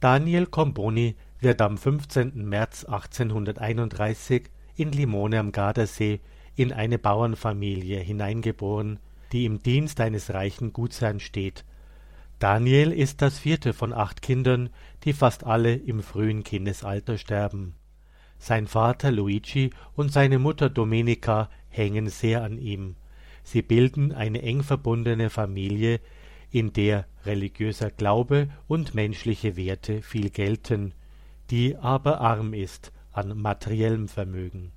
Daniel Comboni wird am 15. März 1831 in Limone am Gardasee in eine Bauernfamilie hineingeboren, die im Dienst eines reichen Gutsherrn steht. Daniel ist das vierte von acht Kindern, die fast alle im frühen Kindesalter sterben. Sein Vater Luigi und seine Mutter Domenica hängen sehr an ihm. Sie bilden eine eng verbundene Familie, in der religiöser Glaube und menschliche Werte viel gelten, die aber arm ist an materiellem Vermögen.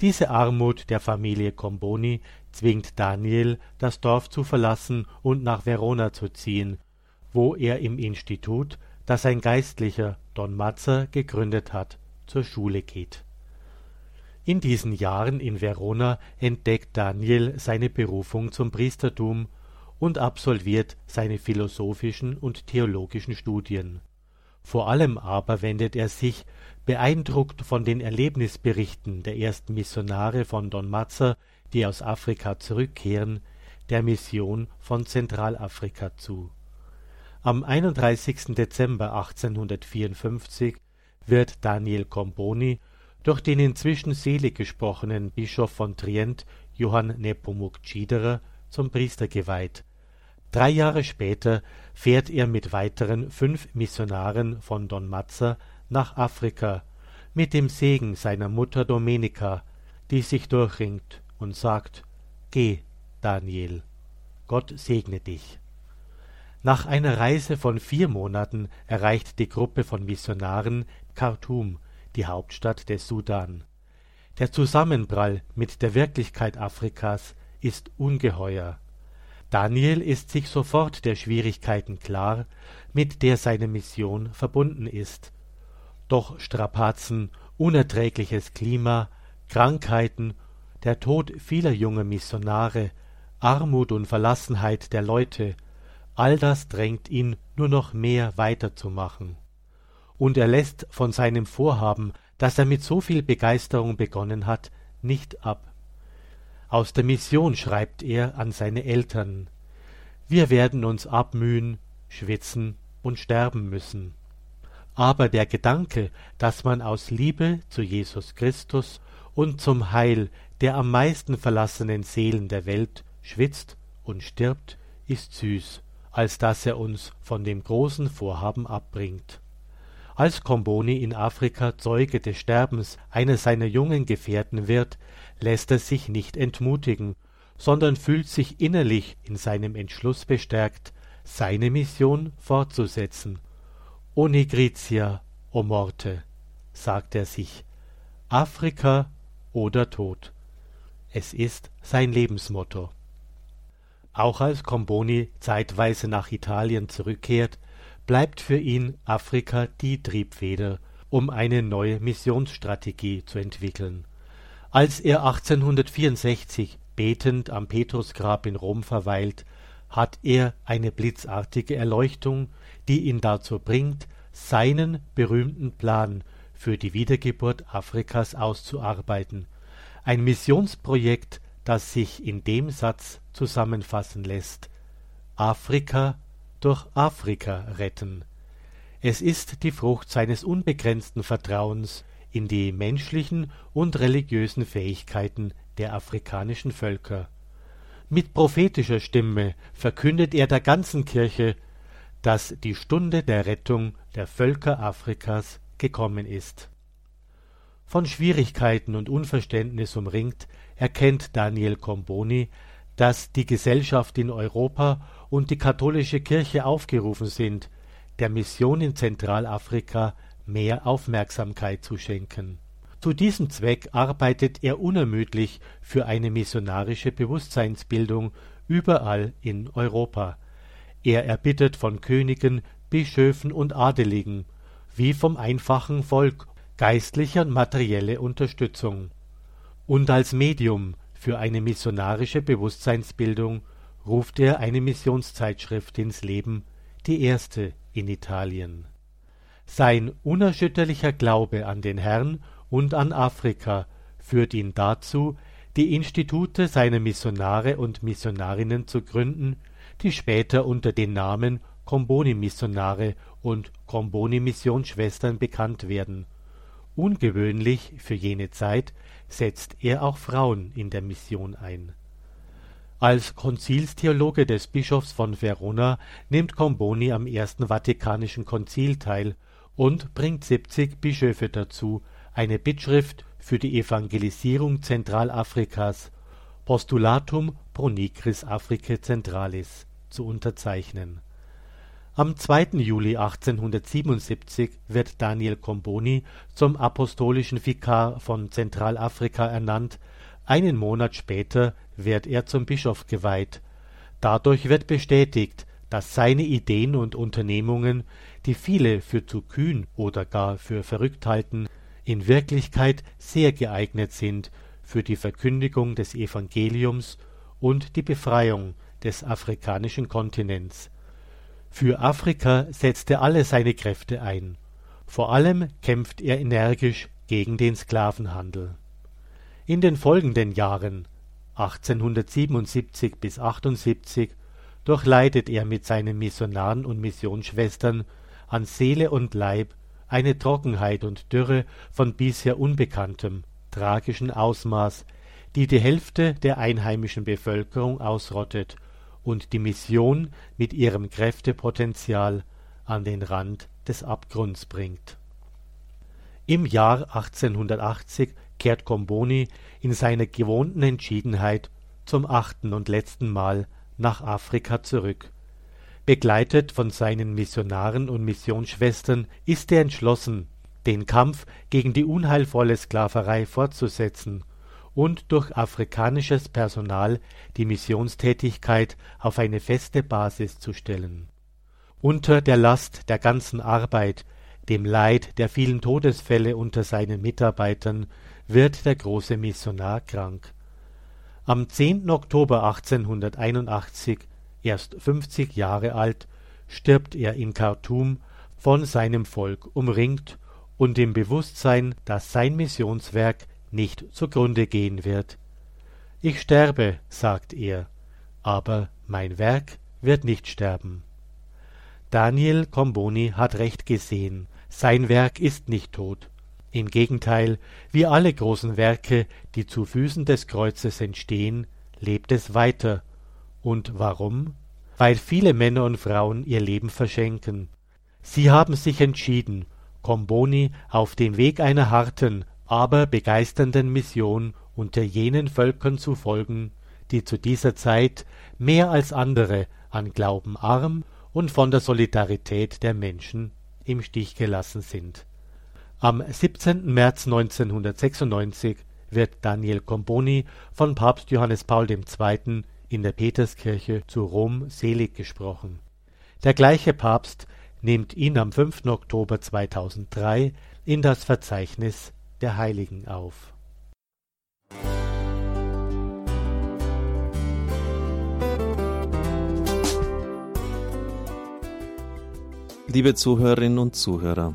Diese Armut der Familie Comboni zwingt Daniel, das Dorf zu verlassen und nach Verona zu ziehen, wo er im Institut, das ein Geistlicher, Don Mazza, gegründet hat, zur Schule geht. In diesen Jahren in Verona entdeckt Daniel seine Berufung zum Priestertum und absolviert seine philosophischen und theologischen Studien. Vor allem aber wendet er sich, beeindruckt von den Erlebnisberichten der ersten Missionare von Don Mazza, die aus Afrika zurückkehren, der Mission von Zentralafrika zu. Am 31. Dezember 1854 wird Daniel Comboni durch den inzwischen selig gesprochenen Bischof von Trient Johann Nepomuk Tschiederer zum Priester geweiht Drei Jahre später fährt er mit weiteren fünf Missionaren von Don Mazza nach Afrika mit dem Segen seiner Mutter Domenica, die sich durchringt und sagt Geh, Daniel, Gott segne dich. Nach einer Reise von vier Monaten erreicht die Gruppe von Missionaren Khartum, die Hauptstadt des Sudan. Der Zusammenprall mit der Wirklichkeit Afrikas ist ungeheuer Daniel ist sich sofort der Schwierigkeiten klar, mit der seine Mission verbunden ist. Doch Strapazen, unerträgliches Klima, Krankheiten, der Tod vieler junger Missionare, Armut und Verlassenheit der Leute, all das drängt ihn nur noch mehr weiterzumachen. Und er lässt von seinem Vorhaben, das er mit so viel Begeisterung begonnen hat, nicht ab. Aus der Mission schreibt er an seine Eltern Wir werden uns abmühen, schwitzen und sterben müssen. Aber der Gedanke, dass man aus Liebe zu Jesus Christus und zum Heil der am meisten verlassenen Seelen der Welt schwitzt und stirbt, ist süß, als dass er uns von dem großen Vorhaben abbringt. Als Comboni in Afrika Zeuge des Sterbens einer seiner jungen Gefährten wird, lässt er sich nicht entmutigen, sondern fühlt sich innerlich in seinem Entschluss bestärkt, seine Mission fortzusetzen. O Nigritia, o Morte, sagt er sich, Afrika oder Tod. Es ist sein Lebensmotto. Auch als Comboni zeitweise nach Italien zurückkehrt, bleibt für ihn Afrika die Triebfeder, um eine neue Missionsstrategie zu entwickeln. Als er 1864 betend am Petrusgrab in Rom verweilt, hat er eine blitzartige Erleuchtung, die ihn dazu bringt, seinen berühmten Plan für die Wiedergeburt Afrikas auszuarbeiten, ein Missionsprojekt, das sich in dem Satz zusammenfassen lässt Afrika durch Afrika retten. Es ist die Frucht seines unbegrenzten Vertrauens in die menschlichen und religiösen Fähigkeiten der afrikanischen Völker. Mit prophetischer Stimme verkündet er der ganzen Kirche, dass die Stunde der Rettung der Völker Afrikas gekommen ist. Von Schwierigkeiten und Unverständnis umringt, erkennt Daniel Comboni, dass die Gesellschaft in Europa und die katholische Kirche aufgerufen sind, der Mission in Zentralafrika mehr Aufmerksamkeit zu schenken. Zu diesem Zweck arbeitet er unermüdlich für eine missionarische Bewusstseinsbildung überall in Europa. Er erbittet von Königen, Bischöfen und Adeligen, wie vom einfachen Volk, geistliche und materielle Unterstützung. Und als Medium für eine missionarische Bewusstseinsbildung ruft er eine Missionszeitschrift ins Leben, die erste in Italien. Sein unerschütterlicher Glaube an den Herrn und an Afrika führt ihn dazu, die Institute seiner Missionare und Missionarinnen zu gründen, die später unter den Namen Comboni-Missionare und Comboni-Missionsschwestern bekannt werden. Ungewöhnlich für jene Zeit setzt er auch Frauen in der Mission ein. Als Konzilstheologe des Bischofs von Verona nimmt Comboni am Ersten Vatikanischen Konzil teil und bringt 70 Bischöfe dazu, eine Bittschrift für die Evangelisierung Zentralafrikas Postulatum pro nigris Africae Centralis zu unterzeichnen. Am 2. Juli 1877 wird Daniel Comboni zum apostolischen Vikar von Zentralafrika ernannt, einen Monat später wird er zum Bischof geweiht. Dadurch wird bestätigt, dass seine Ideen und Unternehmungen, die viele für zu kühn oder gar für verrückt halten, in Wirklichkeit sehr geeignet sind für die Verkündigung des Evangeliums und die Befreiung des afrikanischen Kontinents. Für Afrika setzt er alle seine Kräfte ein. Vor allem kämpft er energisch gegen den Sklavenhandel. In den folgenden Jahren 1877 bis 78 durchleidet er mit seinen Missionaren und Missionsschwestern an Seele und Leib eine Trockenheit und Dürre von bisher unbekanntem, tragischen Ausmaß, die die Hälfte der einheimischen Bevölkerung ausrottet und die Mission mit ihrem Kräftepotenzial an den Rand des Abgrunds bringt. Im Jahr 1880 kehrt Comboni in seiner gewohnten Entschiedenheit zum achten und letzten Mal nach Afrika zurück. Begleitet von seinen Missionaren und Missionsschwestern ist er entschlossen, den Kampf gegen die unheilvolle Sklaverei fortzusetzen und durch afrikanisches Personal die Missionstätigkeit auf eine feste Basis zu stellen. Unter der Last der ganzen Arbeit, dem Leid der vielen Todesfälle unter seinen Mitarbeitern, wird der große Missionar krank. Am 10. Oktober 1881, erst 50 Jahre alt, stirbt er in Khartum von seinem Volk umringt und im Bewusstsein, dass sein Missionswerk nicht zugrunde gehen wird. Ich sterbe, sagt er, aber mein Werk wird nicht sterben. Daniel Comboni hat recht gesehen, sein Werk ist nicht tot. Im Gegenteil, wie alle großen Werke, die zu Füßen des Kreuzes entstehen, lebt es weiter. Und warum? Weil viele Männer und Frauen ihr Leben verschenken. Sie haben sich entschieden, Comboni auf dem Weg einer harten, aber begeisternden Mission unter jenen Völkern zu folgen, die zu dieser Zeit mehr als andere an Glauben arm und von der Solidarität der Menschen im Stich gelassen sind. Am 17. März 1996 wird Daniel Comboni von Papst Johannes Paul II. in der Peterskirche zu Rom selig gesprochen. Der gleiche Papst nimmt ihn am 5. Oktober 2003 in das Verzeichnis der Heiligen auf. Liebe Zuhörerinnen und Zuhörer,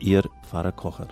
Ihr Pfarrer Kocher.